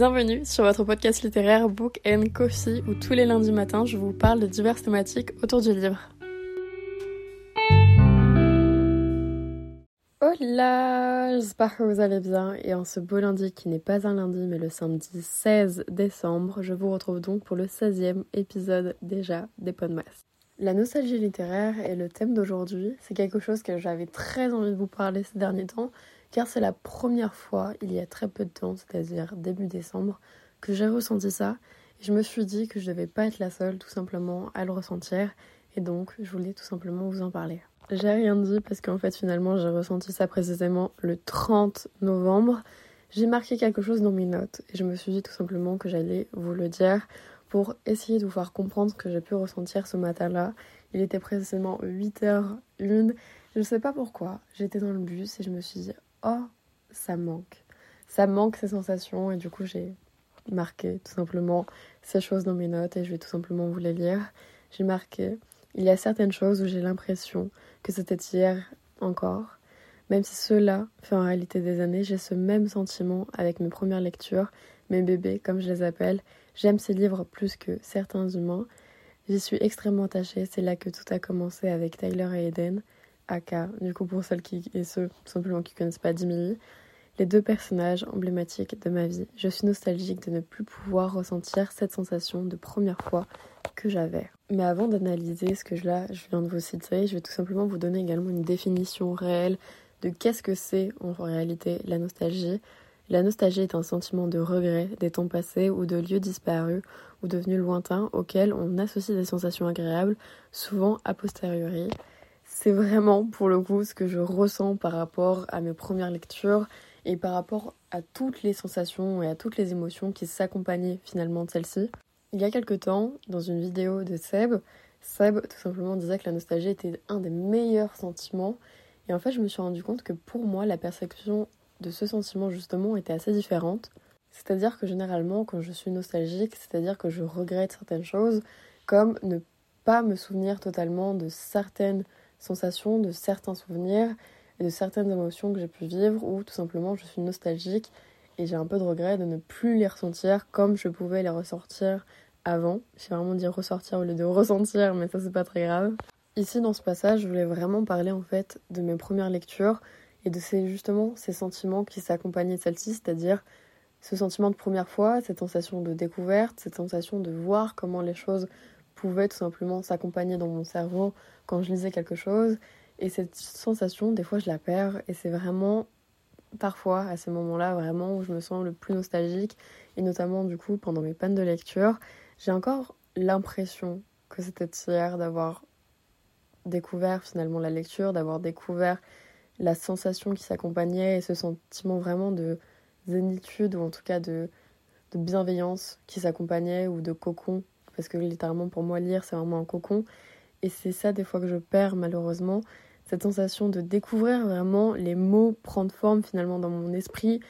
Bienvenue sur votre podcast littéraire Book and Coffee où tous les lundis matins je vous parle de diverses thématiques autour du livre. Hola, j'espère que vous allez bien et en ce beau lundi qui n'est pas un lundi mais le samedi 16 décembre, je vous retrouve donc pour le 16e épisode déjà des Podmas. La nostalgie littéraire est le thème d'aujourd'hui, c'est quelque chose que j'avais très envie de vous parler ces derniers temps car c'est la première fois, il y a très peu de temps, c'est-à-dire début décembre, que j'ai ressenti ça. Et je me suis dit que je devais pas être la seule tout simplement à le ressentir. Et donc, je voulais tout simplement vous en parler. J'ai rien dit parce qu'en fait, finalement, j'ai ressenti ça précisément le 30 novembre. J'ai marqué quelque chose dans mes notes et je me suis dit tout simplement que j'allais vous le dire pour essayer de vous faire comprendre ce que j'ai pu ressentir ce matin-là. Il était précisément 8h01. Je ne sais pas pourquoi. J'étais dans le bus et je me suis dit oh, ça manque. Ça manque ces sensations et du coup j'ai marqué tout simplement ces choses dans mes notes et je vais tout simplement vous les lire. J'ai marqué, il y a certaines choses où j'ai l'impression que c'était hier encore. Même si cela fait en réalité des années, j'ai ce même sentiment avec mes premières lectures, mes bébés comme je les appelle. J'aime ces livres plus que certains humains. J'y suis extrêmement attachée, c'est là que tout a commencé avec Tyler et Eden. Aka, du coup pour celles qui et ceux simplement qui connaissent pas Dimili, les deux personnages emblématiques de ma vie. Je suis nostalgique de ne plus pouvoir ressentir cette sensation de première fois que j'avais. Mais avant d'analyser ce que je, je viens de vous citer, je vais tout simplement vous donner également une définition réelle de qu'est-ce que c'est en réalité la nostalgie. La nostalgie est un sentiment de regret des temps passés ou de lieux disparus ou devenus lointains auxquels on associe des sensations agréables, souvent a posteriori c'est vraiment pour le coup ce que je ressens par rapport à mes premières lectures et par rapport à toutes les sensations et à toutes les émotions qui s'accompagnaient finalement de celle-ci. Il y a quelque temps, dans une vidéo de Seb, Seb tout simplement disait que la nostalgie était un des meilleurs sentiments et en fait je me suis rendu compte que pour moi la perception de ce sentiment justement était assez différente. C'est-à-dire que généralement quand je suis nostalgique, c'est-à-dire que je regrette certaines choses comme ne pas me souvenir totalement de certaines sensation de certains souvenirs et de certaines émotions que j'ai pu vivre ou tout simplement je suis nostalgique et j'ai un peu de regret de ne plus les ressentir comme je pouvais les ressortir avant. J'ai vraiment dit ressortir au lieu de ressentir, mais ça c'est pas très grave. Ici dans ce passage, je voulais vraiment parler en fait de mes premières lectures et de ces justement ces sentiments qui s'accompagnaient de celle-ci, c'est-à-dire ce sentiment de première fois, cette sensation de découverte, cette sensation de voir comment les choses pouvait tout simplement s'accompagner dans mon cerveau quand je lisais quelque chose. Et cette sensation, des fois, je la perds. Et c'est vraiment, parfois, à ces moments-là, vraiment où je me sens le plus nostalgique. Et notamment, du coup, pendant mes pannes de lecture, j'ai encore l'impression que c'était hier d'avoir découvert finalement la lecture, d'avoir découvert la sensation qui s'accompagnait et ce sentiment vraiment de zénitude ou en tout cas de, de bienveillance qui s'accompagnait ou de cocon parce que littéralement pour moi lire c'est vraiment un cocon et c'est ça des fois que je perds malheureusement cette sensation de découvrir vraiment les mots prendre forme finalement dans mon esprit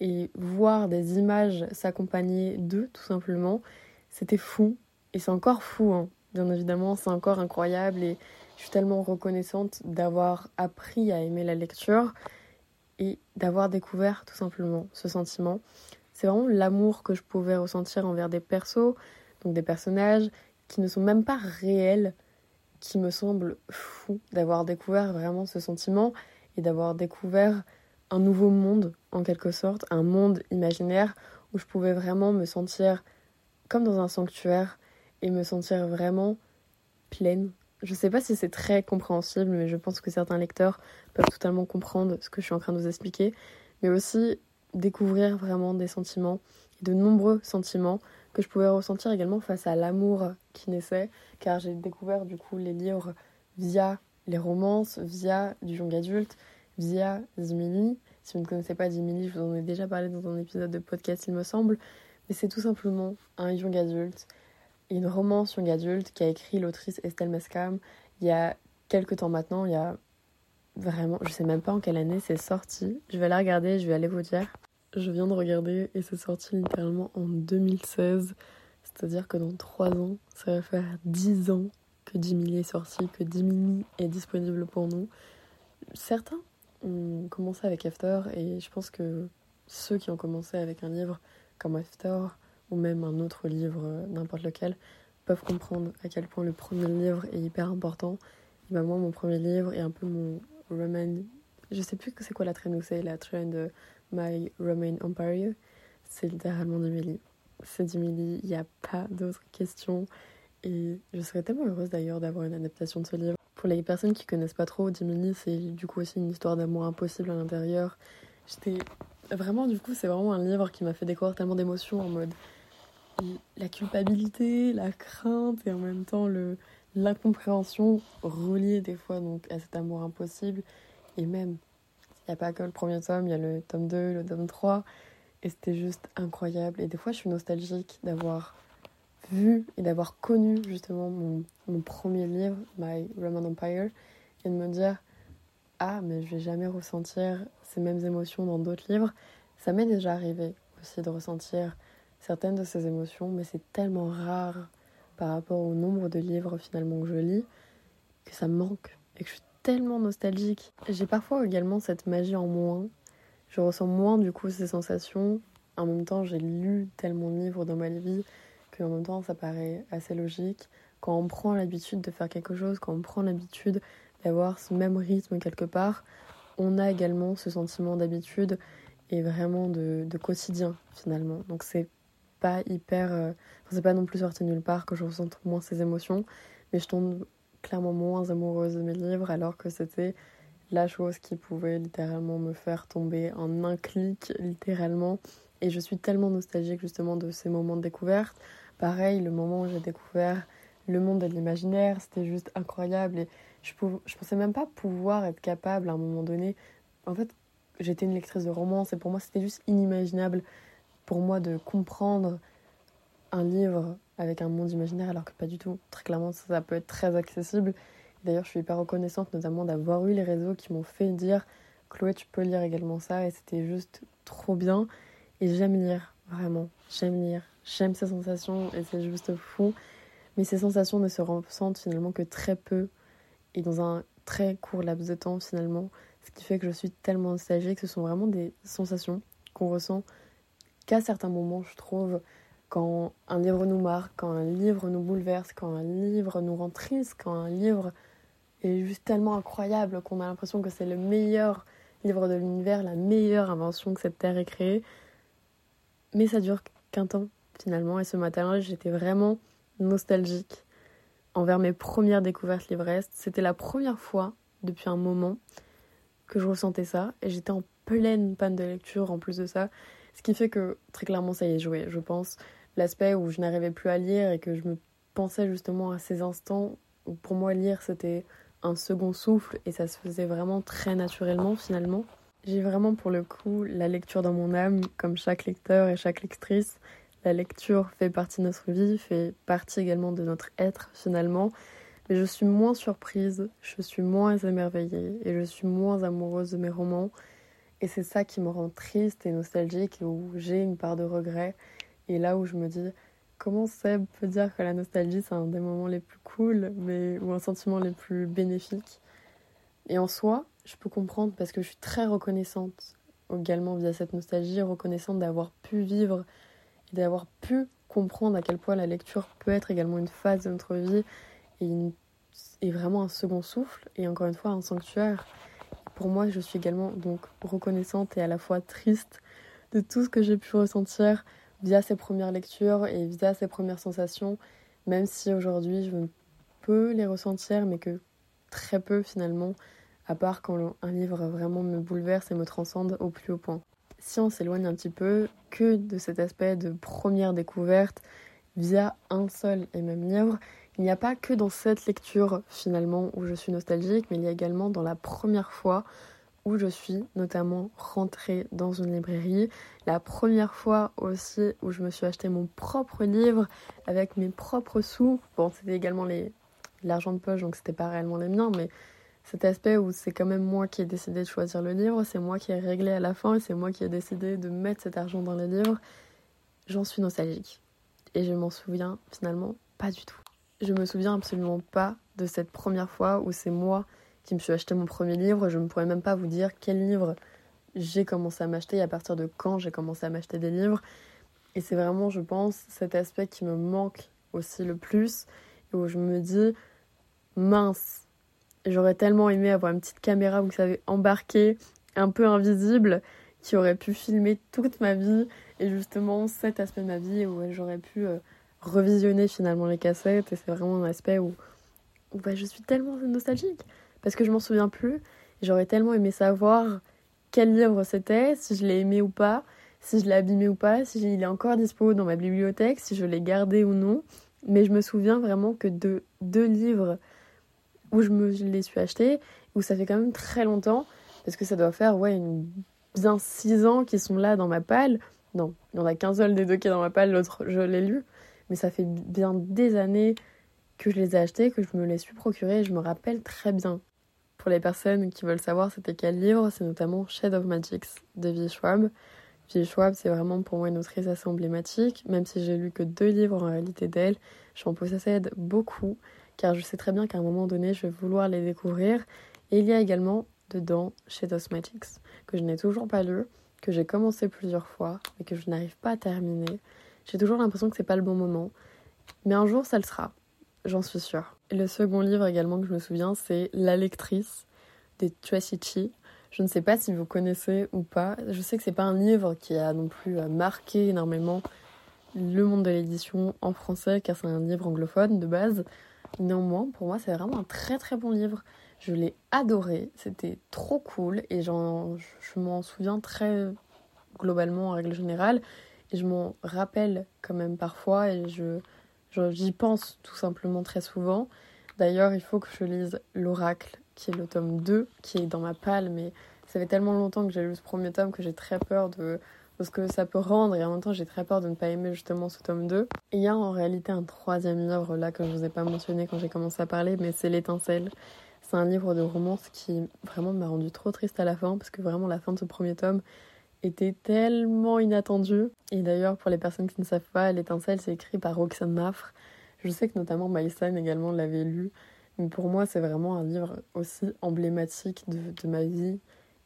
et voir des images s'accompagner d'eux tout simplement c'était fou et c'est encore fou hein. bien évidemment c'est encore incroyable et je suis tellement reconnaissante d'avoir appris à aimer la lecture et d'avoir découvert tout simplement ce sentiment. C'est vraiment l'amour que je pouvais ressentir envers des persos, donc des personnages qui ne sont même pas réels, qui me semble fou d'avoir découvert vraiment ce sentiment et d'avoir découvert un nouveau monde en quelque sorte, un monde imaginaire où je pouvais vraiment me sentir comme dans un sanctuaire et me sentir vraiment pleine. Je sais pas si c'est très compréhensible, mais je pense que certains lecteurs peuvent totalement comprendre ce que je suis en train de vous expliquer, mais aussi découvrir vraiment des sentiments, de nombreux sentiments que je pouvais ressentir également face à l'amour qui naissait, car j'ai découvert du coup les livres via les romances, via du young adulte, via Zimili. Si vous ne connaissez pas Zimili, je vous en ai déjà parlé dans un épisode de podcast, il me semble, mais c'est tout simplement un young adulte, une romance young adulte qu'a écrit l'autrice Estelle Mescam il y a quelques temps maintenant, il y a vraiment, je sais même pas en quelle année c'est sorti. Je vais la regarder, je vais aller vous dire. Je viens de regarder et c'est sorti littéralement en 2016. C'est-à-dire que dans 3 ans, ça va faire 10 ans que Jimmy est sorti, que Jimmy est disponible pour nous. Certains ont commencé avec After et je pense que ceux qui ont commencé avec un livre comme After ou même un autre livre, euh, n'importe lequel, peuvent comprendre à quel point le premier livre est hyper important. Et ben moi, mon premier livre est un peu mon roman. Je sais plus c'est quoi la où c'est la traîne de My Roman Empire. C'est littéralement livres. C'est Dimili, il n'y a pas d'autres questions. Et je serais tellement heureuse d'ailleurs d'avoir une adaptation de ce livre. Pour les personnes qui connaissent pas trop, Dimili, c'est du coup aussi une histoire d'amour impossible à l'intérieur. J'étais vraiment, du coup, c'est vraiment un livre qui m'a fait découvrir tellement d'émotions en mode la culpabilité, la crainte et en même temps l'incompréhension reliée des fois donc à cet amour impossible et même il n'y a pas que le premier tome, il y a le tome 2, le tome 3 et c'était juste incroyable et des fois je suis nostalgique d'avoir vu et d'avoir connu justement mon, mon, premier livre, My Roman Empire, et de me dire Ah, mais je vais jamais ressentir ces mêmes émotions dans d'autres livres. Ça m'est déjà arrivé aussi de ressentir certaines de ces émotions, mais c'est tellement rare par rapport au nombre de livres finalement que je lis que ça me manque et que je suis tellement nostalgique. J'ai parfois également cette magie en moins. Je ressens moins du coup ces sensations. En même temps, j'ai lu tellement de livres dans ma vie que en même temps ça paraît assez logique. Quand on prend l'habitude de faire quelque chose, quand on prend l'habitude d'avoir ce même rythme quelque part, on a également ce sentiment d'habitude et vraiment de, quotidien finalement. Donc c'est pas hyper. Euh, c'est pas non plus sorti nulle part que je ressente moins ces émotions, mais je tombe clairement moins amoureuse de mes livres alors que c'était la chose qui pouvait littéralement me faire tomber en un clic, littéralement. Et je suis tellement nostalgique justement de ces moments de découverte. Pareil, le moment où j'ai découvert le monde de l'imaginaire, c'était juste incroyable. Et je, je pensais même pas pouvoir être capable à un moment donné. En fait, j'étais une lectrice de romance et pour moi, c'était juste inimaginable pour moi de comprendre un livre avec un monde imaginaire alors que pas du tout. Très clairement, ça, peut être très accessible. D'ailleurs, je suis hyper reconnaissante notamment d'avoir eu les réseaux qui m'ont fait dire Chloé, tu peux lire également ça et c'était juste trop bien. Et j'aime lire, vraiment. J'aime lire. J'aime ces sensations et c'est juste fou. Mais ces sensations ne se ressentent finalement que très peu et dans un très court laps de temps finalement. Ce qui fait que je suis tellement nostalgique. Ce sont vraiment des sensations qu'on ressent qu'à certains moments, je trouve, quand un livre nous marque, quand un livre nous bouleverse, quand un livre nous rend triste, quand un livre est juste tellement incroyable qu'on a l'impression que c'est le meilleur livre de l'univers, la meilleure invention que cette terre ait créée. Mais ça dure qu'un temps finalement, et ce matin-là, j'étais vraiment nostalgique envers mes premières découvertes livresques. C'était la première fois depuis un moment que je ressentais ça, et j'étais en pleine panne de lecture en plus de ça. Ce qui fait que très clairement ça y est joué, je pense. L'aspect où je n'arrivais plus à lire et que je me pensais justement à ces instants où pour moi lire c'était un second souffle et ça se faisait vraiment très naturellement finalement. J'ai vraiment pour le coup la lecture dans mon âme, comme chaque lecteur et chaque lectrice. La lecture fait partie de notre vie, fait partie également de notre être finalement. Mais je suis moins surprise, je suis moins émerveillée et je suis moins amoureuse de mes romans et c'est ça qui me rend triste et nostalgique et où j'ai une part de regret. Et là où je me dis, comment Seb peut dire que la nostalgie c'est un des moments les plus cool mais, ou un sentiment les plus bénéfiques. Et en soi, je peux comprendre parce que je suis très reconnaissante également via cette nostalgie, reconnaissante d'avoir pu vivre et d'avoir pu comprendre à quel point la lecture peut être également une phase de notre vie et, et vraiment un second souffle et encore une fois un sanctuaire. Pour moi, je suis également donc reconnaissante et à la fois triste de tout ce que j'ai pu ressentir via ces premières lectures et via ces premières sensations, même si aujourd'hui je peux les ressentir, mais que très peu finalement, à part quand un livre vraiment me bouleverse et me transcende au plus haut point. Si on s'éloigne un petit peu que de cet aspect de première découverte via un seul et même livre, il n'y a pas que dans cette lecture finalement où je suis nostalgique, mais il y a également dans la première fois où je suis notamment rentrée dans une librairie, la première fois aussi où je me suis acheté mon propre livre avec mes propres sous. Bon, c'était également l'argent de poche, donc c'était pas réellement les miens, mais cet aspect où c'est quand même moi qui ai décidé de choisir le livre, c'est moi qui ai réglé à la fin et c'est moi qui ai décidé de mettre cet argent dans les livres, j'en suis nostalgique. Et je m'en souviens finalement pas du tout. Je me souviens absolument pas de cette première fois où c'est moi qui me suis acheté mon premier livre. Je ne pourrais même pas vous dire quel livre j'ai commencé à m'acheter et à partir de quand j'ai commencé à m'acheter des livres. Et c'est vraiment, je pense, cet aspect qui me manque aussi le plus, où je me dis, mince, j'aurais tellement aimé avoir une petite caméra, vous savez, embarquée, un peu invisible, qui aurait pu filmer toute ma vie, et justement cet aspect de ma vie où j'aurais pu euh, revisionner finalement les cassettes, et c'est vraiment un aspect où, bah, je suis tellement nostalgique, parce que je m'en souviens plus, j'aurais tellement aimé savoir quel livre c'était, si je l'ai aimé ou pas, si je l'ai abîmé ou pas, si il est encore dispo dans ma bibliothèque, si je l'ai gardé ou non. Mais je me souviens vraiment que de deux livres où je me les suis achetés, où ça fait quand même très longtemps, parce que ça doit faire ouais, bien six ans qu'ils sont là dans ma palle. Non, il y en a qu'un seul des deux qui est dans ma palle, l'autre je l'ai lu. Mais ça fait bien des années que je les ai achetés, que je me les suis procurés, je me rappelle très bien. Pour les personnes qui veulent savoir c'était quel livre, c'est notamment Shade of Magics de V. Schwab. V. Schwab, c'est vraiment pour moi une autrice assez emblématique, même si j'ai lu que deux livres en réalité d'elle, j'en possède beaucoup, car je sais très bien qu'à un moment donné, je vais vouloir les découvrir. Et il y a également dedans Shade of Magics, que je n'ai toujours pas lu, que j'ai commencé plusieurs fois, mais que je n'arrive pas à terminer. J'ai toujours l'impression que c'est pas le bon moment, mais un jour ça le sera, j'en suis sûre. Le second livre également que je me souviens, c'est La lectrice des Tracy Je ne sais pas si vous connaissez ou pas. Je sais que c'est pas un livre qui a non plus euh, marqué énormément le monde de l'édition en français, car c'est un livre anglophone de base. Néanmoins, pour moi, c'est vraiment un très très bon livre. Je l'ai adoré, c'était trop cool et je m'en souviens très globalement en règle générale. Et je m'en rappelle quand même parfois et je, J'y pense tout simplement très souvent. D'ailleurs, il faut que je lise L'Oracle, qui est le tome 2, qui est dans ma palle, mais ça fait tellement longtemps que j'ai lu ce premier tome que j'ai très peur de, ce que ça peut rendre, et en même temps, j'ai très peur de ne pas aimer justement ce tome 2. Et il y a en réalité un troisième livre, là, que je ne vous ai pas mentionné quand j'ai commencé à parler, mais c'est L'étincelle. C'est un livre de romance qui vraiment m'a rendu trop triste à la fin, parce que vraiment la fin de ce premier tome, était tellement inattendu. Et d'ailleurs, pour les personnes qui ne savent pas, L'étincelle, c'est écrit par Roxane Maffre. Je sais que notamment Maïsan également l'avait lu. Mais pour moi, c'est vraiment un livre aussi emblématique de, de ma vie,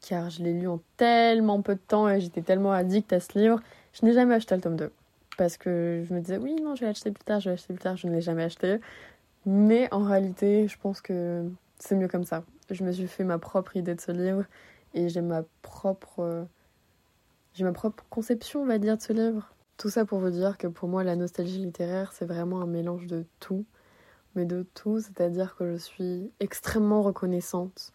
car je l'ai lu en tellement peu de temps et j'étais tellement addict à ce livre. Je n'ai jamais acheté le tome 2. Parce que je me disais, oui, non, je vais l'acheter plus tard, je vais l'acheter plus tard, je ne l'ai jamais acheté. Mais en réalité, je pense que c'est mieux comme ça. Je me suis fait ma propre idée de ce livre et j'ai ma propre j'ai ma propre conception, on va dire, de ce livre. Tout ça pour vous dire que pour moi, la nostalgie littéraire, c'est vraiment un mélange de tout. Mais de tout, c'est-à-dire que je suis extrêmement reconnaissante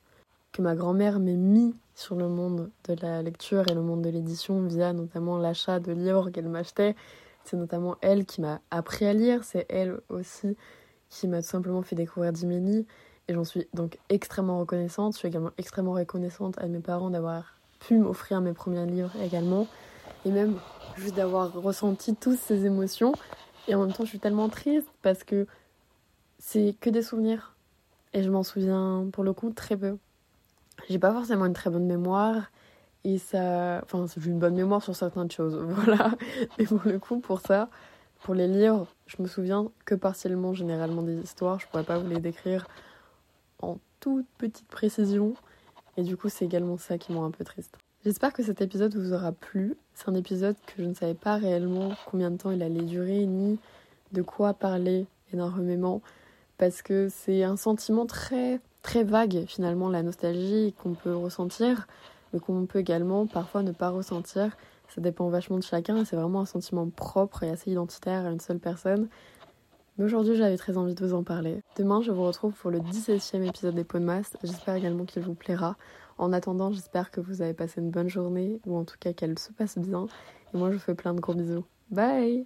que ma grand-mère m'ait mis sur le monde de la lecture et le monde de l'édition via notamment l'achat de livres qu'elle m'achetait. C'est notamment elle qui m'a appris à lire, c'est elle aussi qui m'a tout simplement fait découvrir Jiminy. Et j'en suis donc extrêmement reconnaissante. Je suis également extrêmement reconnaissante à mes parents d'avoir pu m'offrir mes premiers livres également. Et même juste d'avoir ressenti toutes ces émotions. Et en même temps, je suis tellement triste parce que c'est que des souvenirs. Et je m'en souviens pour le coup très peu. J'ai pas forcément une très bonne mémoire. Et ça. Enfin, j'ai une bonne mémoire sur certaines choses. Voilà. Mais pour le coup, pour ça, pour les livres, je me souviens que partiellement, généralement, des histoires. Je pourrais pas vous les décrire en toute petite précision. Et du coup, c'est également ça qui m'a un peu triste. J'espère que cet épisode vous aura plu. C'est un épisode que je ne savais pas réellement combien de temps il allait durer, ni de quoi parler énormément, parce que c'est un sentiment très très vague finalement, la nostalgie qu'on peut ressentir, mais qu'on peut également parfois ne pas ressentir. Ça dépend vachement de chacun c'est vraiment un sentiment propre et assez identitaire à une seule personne. Mais aujourd'hui, j'avais très envie de vous en parler. Demain, je vous retrouve pour le 17e épisode des Podmas. J'espère également qu'il vous plaira. En attendant, j'espère que vous avez passé une bonne journée, ou en tout cas qu'elle se passe bien. Et moi, je vous fais plein de gros bisous. Bye